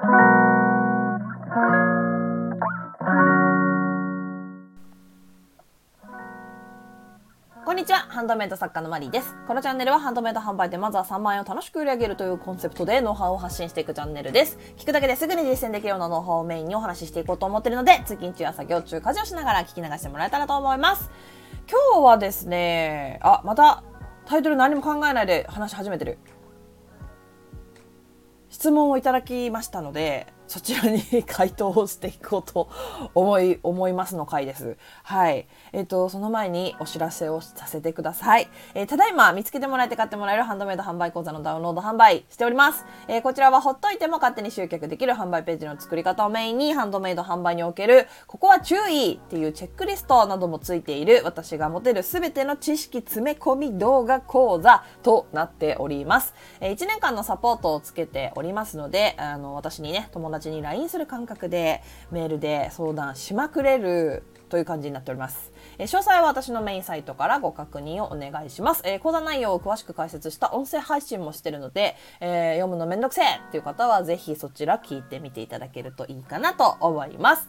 こんにちは、ハンドメイド作家のマリーです。このチャンネルはハンドメイド販売でまずは3万円を楽しく売り上げるというコンセプトでノウハウを発信していくチャンネルです。聞くだけですぐに実践できるようなノウハウをメインにお話ししていこうと思っているので、通勤中や作業中、家事をしながら聞き流してもらえたらと思います。今日はですね、あ、またタイトル何も考えないで話し始めてる。質問をいただきましたので、そちらに回答をしていこうと思い、思いますの回です。はい。えっ、ー、と、その前にお知らせをさせてください。えー、ただいま見つけてもらえて買ってもらえるハンドメイド販売講座のダウンロード販売しております。えー、こちらはほっといても勝手に集客できる販売ページの作り方をメインにハンドメイド販売における、ここは注意っていうチェックリストなどもついている私が持てるすべての知識詰め込み動画講座となっております。え1年間のサポートをつけておりますので、あの、私にね、友達達に LINE する感覚でメールで相談しまくれるという感じになっております。え詳細は私のメインサイトからご確認をお願いします。え講座内容を詳しく解説した音声配信もしてるので、えー、読むのめんどくせえっていう方はぜひそちら聞いてみていただけるといいかなと思います。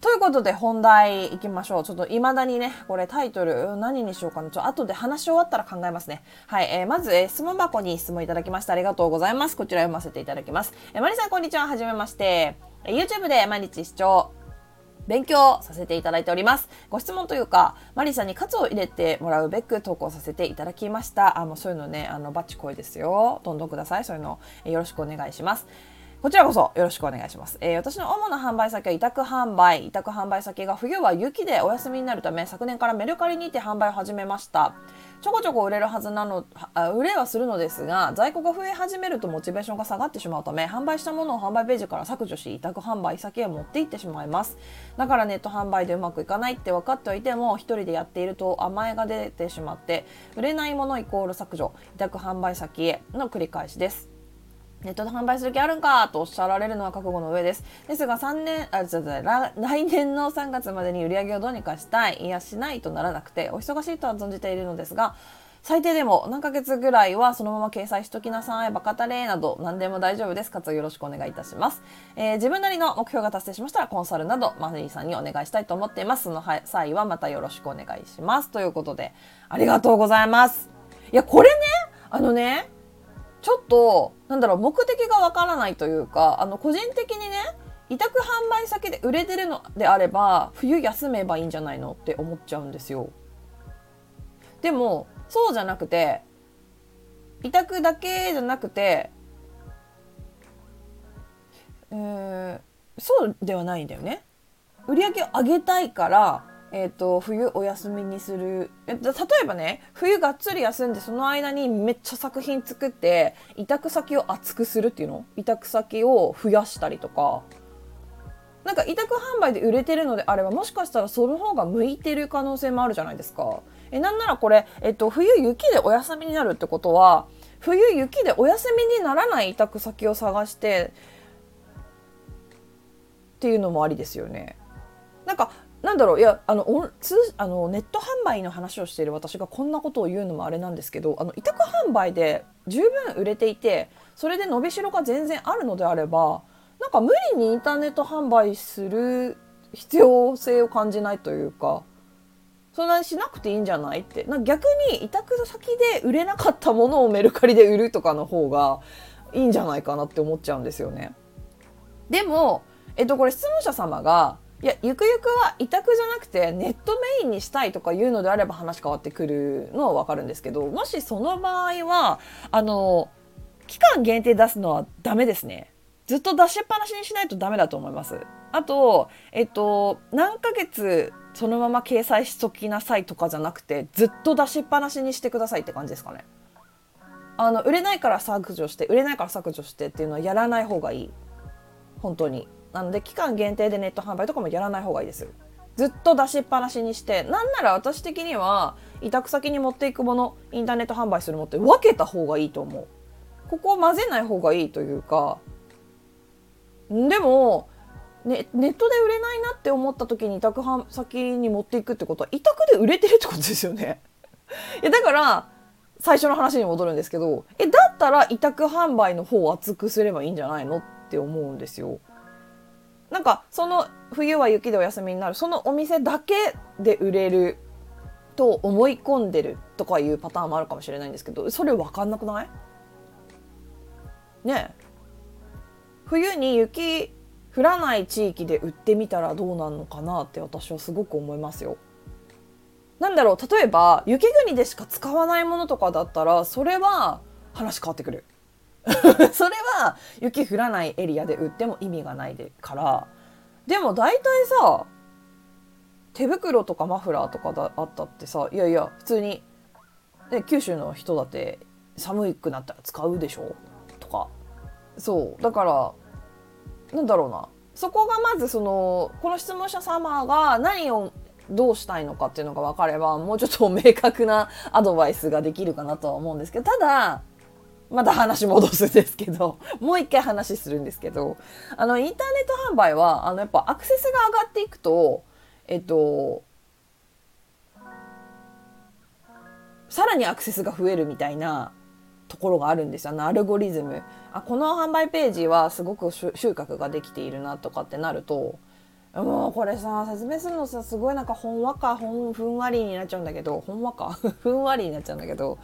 ということで本題いきましょう。ちょっと未だにね、これタイトル何にしようかな。ちょっと後で話し終わったら考えますね。はい。えー、まず、えー、質問箱に質問いただきましてありがとうございます。こちら読ませていただきます。えー、マリさんこんにちは。はじめまして。YouTube で毎日視聴、勉強させていただいております。ご質問というか、マリさんにカツを入れてもらうべく投稿させていただきました。あ、もうそういうのね、あの、バッチ声ですよ。どんどんください。そういうの、えよろしくお願いします。こちらこそよろしくお願いします。えー、私の主な販売先は委託販売。委託販売先が冬は雪でお休みになるため、昨年からメルカリにて販売を始めました。ちょこちょこ売れるはずなの、売れはするのですが、在庫が増え始めるとモチベーションが下がってしまうため、販売したものを販売ページから削除し、委託販売先へ持って行ってしまいます。だからネット販売でうまくいかないって分かっておいても、一人でやっていると甘えが出てしまって、売れないものイコール削除、委託販売先への繰り返しです。ネットで販売する気あるんかとおっしゃられるのは覚悟の上です。ですが3年、あ、ちょっと来年の3月までに売り上げをどうにかしたい、いやしないとならなくて、お忙しいとは存じているのですが、最低でも何ヶ月ぐらいはそのまま掲載しときなさい、バカタレーなど何でも大丈夫です。活用よろしくお願いいたします。えー、自分なりの目標が達成しましたらコンサルなどマフリーさんにお願いしたいと思っています。その際はまたよろしくお願いします。ということで、ありがとうございます。いや、これね、あのね、ちょっと、なんだろう、目的がわからないというか、あの、個人的にね、委託販売先で売れてるのであれば、冬休めばいいんじゃないのって思っちゃうんですよ。でも、そうじゃなくて、委託だけじゃなくて、えー、そうではないんだよね。売り上げを上げたいからえーと、冬お休みにする例えばね冬がっつり休んでその間にめっちゃ作品作って委託先を厚くするっていうの？委託先を増やしたりとかなんか委託販売で売れてるのであればもしかしたらその方が向いてる可能性もあるじゃないですか。えなんならこれ、えっと、冬雪でお休みになるってことは冬雪でお休みにならない委託先を探してっていうのもありですよね。なんかなんだろういやあのオン通あのネット販売の話をしている私がこんなことを言うのもあれなんですけどあの委託販売で十分売れていてそれで伸びしろが全然あるのであればなんか無理にインターネット販売する必要性を感じないというかそんなにしなくていいんじゃないってな逆に委託先で売れなかったものをメルカリで売るとかの方がいいんじゃないかなって思っちゃうんですよね。でも、えっと、これ質問者様がいやゆくゆくは委託じゃなくてネットメインにしたいとかいうのであれば話変わってくるのは分かるんですけどもしその場合はあの期間限定出すのはダメですね。ずっと出しっぱなしにしないとダメだと思います。あとえっと何ヶ月そのまま掲載しときなさいとかじゃなくてずっと出しっぱなしにしてくださいって感じですかね。あの売れないから削除して売れないから削除してっていうのはやらない方がいい。本当に。なので期間限定でネット販売とかもやらない方がいいですずっと出しっぱなしにしてなんなら私的には委託先に持っていくものインターネット販売するものって分けた方がいいと思う。ここを混ぜない方がいいというか。でも、ね、ネットで売れないなって思った時に委託先に持っていくってことは委託で売れてるってことですよね。いやだから最初の話に戻るんですけどえだったら委託販売の方を厚くすればいいんじゃないのっって思うんですよ。なんかその冬は雪でお休みになるそのお店だけで売れると思い込んでるとかいうパターンもあるかもしれないんですけどそれ分かんなくない？ね冬に雪降らない地域で売ってみたらどうなるのかなって私はすごく思いますよ。なんだろう例えば雪国でしか使わないものとかだったらそれは話変わってくる。それは雪降らないエリアで売っても意味がないでからでも大体さ手袋とかマフラーとかだあったってさいやいや普通に、ね、九州の人だって寒くなったら使うでしょとか。そう。だからなんだろうな。そこがまずそのこの質問者様が何をどうしたいのかっていうのが分かればもうちょっと明確なアドバイスができるかなとは思うんですけどただまた話戻すんですけど、もう一回話するんですけど、あの、インターネット販売は、あの、やっぱアクセスが上がっていくと、えっと、さらにアクセスが増えるみたいなところがあるんですよ。あの、アルゴリズム。あ、この販売ページはすごく収穫ができているなとかってなると、もうこれさ説明するのさすごいなんかほんわかほんふんわりになっちゃうんだけどほんわか？ふんわりになっちゃうんだけど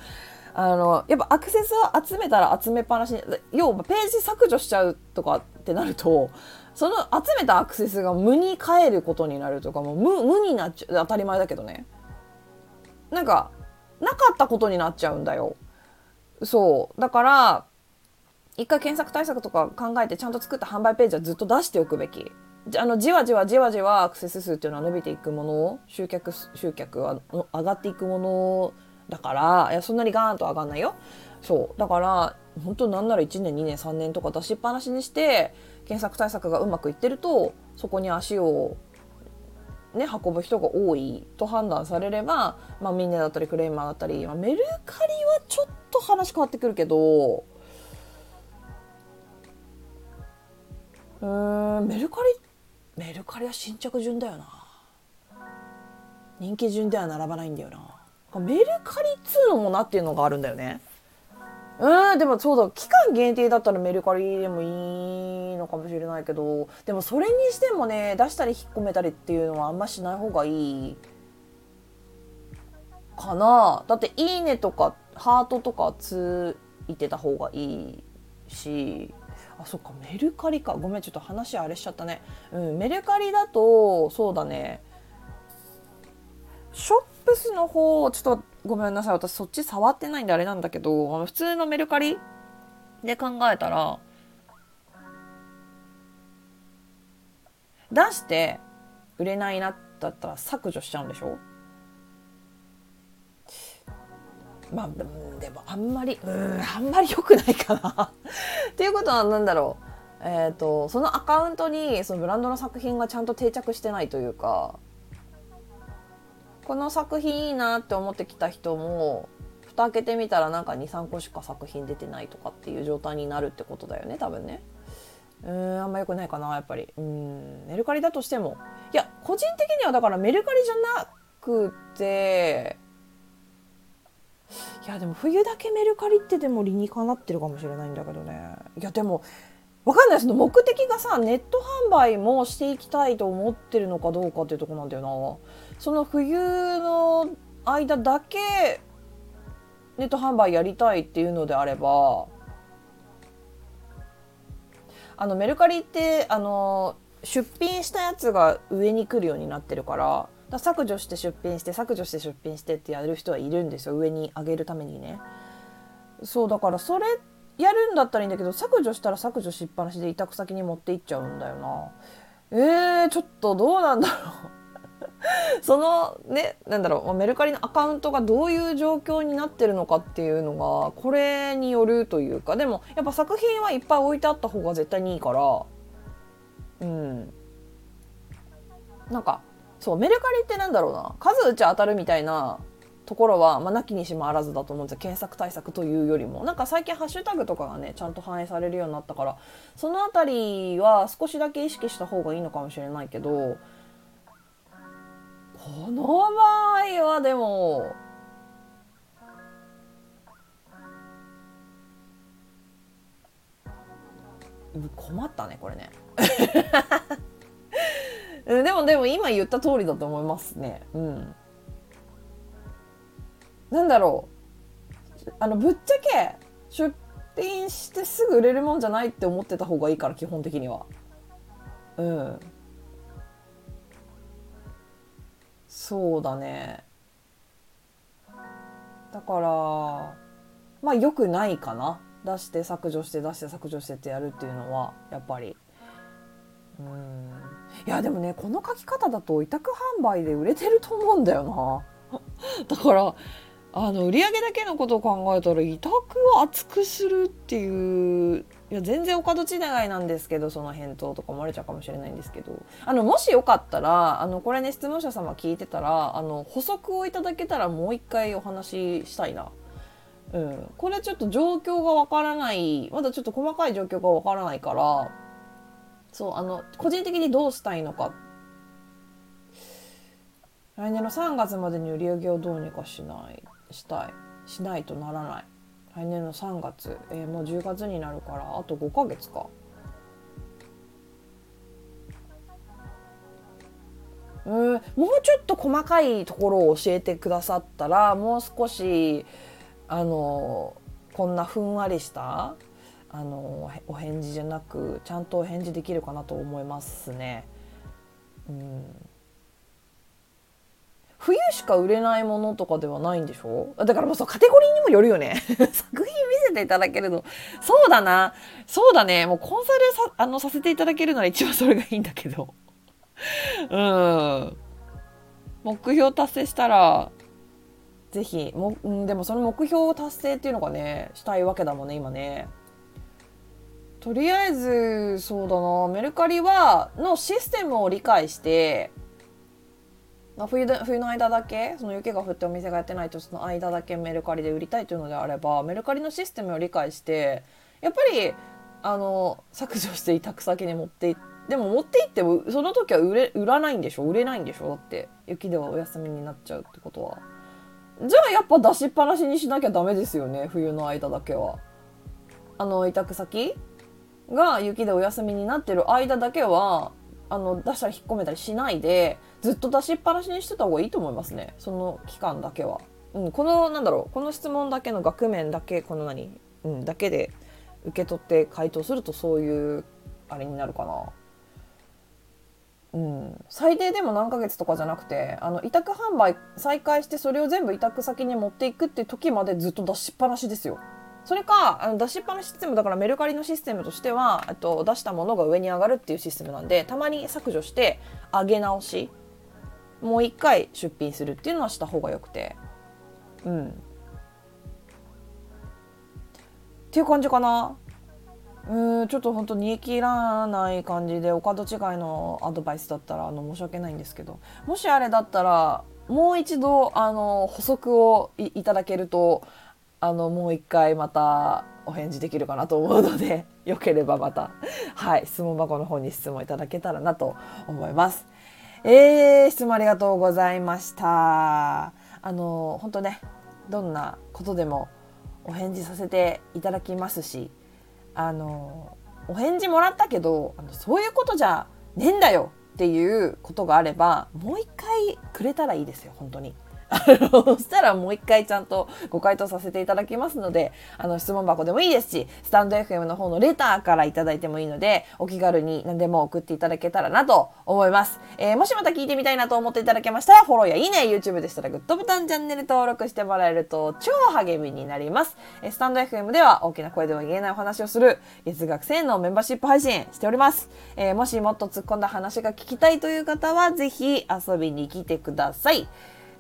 あのやっぱアクセスを集めたら集めっぱなし要はページ削除しちゃうとかってなるとその集めたアクセスが無に変えることになるとかもう無無になっちゃう当たり前だけどね。なんかなかったことになっちゃうんだよ。そう。だから一回検索対策とか考えてちゃんと作った販売ページはずっと出しておくべき。あのじわじわじわじわアクセス数っていうのは伸びていくもの集客集客は上がっていくものだからいやそんなにガーンと上がんないよ。そう。だから本当なんなら1年2年3年とか出しっぱなしにして検索対策がうまくいってるとそこに足をね、運ぶ人が多いと判断されれば、まあ、ミネだったりクレーマーだったり、まあ、メルカリはちょっと話変わってくるけどうんメルカリメルカリは新着順だよな。人気順では並ばないんだよな。メルカリっつうのもなっていうのがあるんだよね。うん、でもそうだ、期間限定だったらメルカリでもいいのかもしれないけど、でもそれにしてもね、出したり引っ込めたりっていうのはあんましない方がいいかな。だって、いいねとか、ハートとかついてた方がいいし、あ、そっか、メルカリか。ごめん、ちょっと話あれしちゃったね。うん、メルカリだと、そうだね。ショップスの方ちょっとごめんなさい。私そっち触ってないんであれなんだけど普通のメルカリで考えたら出して売れないなだったら削除しちゃうんでしょ？まあでもあんまりうんあんまり良くないかな。っていうことは何だろう。えっ、ー、とそのアカウントにそのブランドの作品がちゃんと定着してないというかこの作品いいなって思ってきた人も蓋開けてみたらなんか23個しか作品出てないとかっていう状態になるってことだよね多分ね。うんあんま良くないかなやっぱり。うんメルカリだとしても。いや個人的にはだからメルカリじゃなくていやでも冬だけメルカリってでも理にかなってるかもしれないんだけどね。いやでもわかんない。その目的がさネット販売もしていきたいと思ってるのかどうかっていうとこなんだよな。その冬の間だけネット販売やりたいっていうのであればあのメルカリってあの出品したやつが上に来るようになってるからだ削除して出品して削除して出品してってやる人はいるんですよ。上に上げるためにね。そうだからそれってやるんだったらいいんだけど削除したら削除しっぱなしで委託先に持っていっちゃうんだよな。えー、ちょっとどうなんだろう。そのねなんだろうメルカリのアカウントがどういう状況になってるのかっていうのがこれによるというか。でもやっぱ作品はいっぱい置いてあった方が絶対にいいから。うん。なんかそうメルカリってなんだろうな。数打ち当たるみたいなところは、まあ、なきにしもあらずだと思うんですよ。検索対策というよりも。なんか最近ハッシュタグとかがねちゃんと反映されるようになったから。その辺りは少しだけ意識した方がいいのかもしれないけど。この場合はでも困ったねこれね。でもでも今言った通りだと思いますね。うん。なんだろう。あのぶっちゃけ出品してすぐ売れるもんじゃないって思ってた方がいいから基本的には。うん。そうだね。だからまあよくないかな。出して削除して出して削除してってやるっていうのはやっぱり。うん。いやでもねこの書き方だと委託販売で売れてると思うんだよな。だからあの売上だけのことを考えたら委託を厚くするっていういや全然お門違いなんですけどその返答とか思われちゃうかもしれないんですけど。あのもしよかったらあのこれね質問者様聞いてたらあの補足をいただけたらもう一回お話ししたいな。うん、これちょっと状況がわからない。まだちょっと細かい状況がわからないから。そうあの個人的にどうしたいのか。来年の3月までに売り上げをどうにかしない。したいしないとならない。来年の3月、えー、もう10月になるからあと5ヶ月か。うんもうちょっと細かいところを教えてくださったらもう少しあのこんなふんわりしたあのお返事じゃなくちゃんとお返事できるかなと思いますね。うん。冬しか売れないものとかではないんでしょ？だからもうそうカテゴリーにもよるよね。作品見せていただけるの。そうだな。そうだね。もうコンサルさあのさせていただけるなら一番それがいいんだけど。うん。目標達成したらぜひも、うん、でもその目標達成っていうのがねしたいわけだもんね今ね。とりあえずそうだな。メルカリはのシステムを理解して、冬で冬の間だけその雪が降ってお店がやってないとその間だけメルカリで売りたいというのであればメルカリのシステムを理解してやっぱりあの削除して委託先に持っていってでも持って行ってもその時は売れ売らないんでしょ？売れないんでしょ？だって雪ではお休みになっちゃうってことは。じゃあやっぱ出しっぱなしにしなきゃダメですよね冬の間だけは。あの委託先が雪でお休みになってる間だけはあの出したら引っ込めたりしないでずっと出しっぱなしにしてた方がいいと思いますね。その期間だけは、うん、このなんだろう。この質問だけの額面だけこの何、うん、だけで受け取って回答するとそういうあれになるかな。うん、最低でも何ヶ月とかじゃなくてあの委託販売再開してそれを全部委託先に持っていくっていう時までずっと出しっぱなしですよ。それかあの出しっぱなしシステムだからメルカリのシステムとしてはと出したものが上に上がるっていうシステムなんでたまに削除して上げ直しもう一回出品するっていうのはした方がよくて。うん。っていう感じかな。うんちょっと本当煮え切らない感じでお門違いのアドバイスだったらあの申し訳ないんですけど。もしあれだったらもう一度あの補足をいただけるとあのもう一回またお返事できるかなと思うのでよければまたはい質問箱の方に質問いただけたらなと思います。えー、質問ありがとうございました。あの本当ねどんなことでもお返事させていただきますしあのお返事もらったけどあのそういうことじゃねえんだよっていうことがあればもう一回くれたらいいですよ本当に。そしたらもう一回ちゃんとご回答させていただきますので、あの質問箱でもいいですし、スタンド FM の方のレターからいただいてもいいので、お気軽に何でも送っていただけたらなと思います。えー、もしまた聞いてみたいなと思っていただけましたら、フォローやいいね、YouTube でしたらグッドボタン、チャンネル登録してもらえると超励みになります。えー、スタンド FM では大きな声では言えないお話をする月額1000円のメンバーシップ配信しております。えー、もしもっと突っ込んだ話が聞きたいという方は、ぜひ遊びに来てください。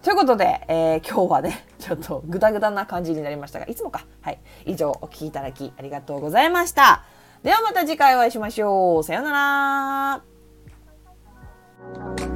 ということで、えー、今日はね、ちょっとグダグダな感じになりましたが、いつもか。はい。以上、お聴きいただきありがとうございました。ではまた次回お会いしましょう。さようなら。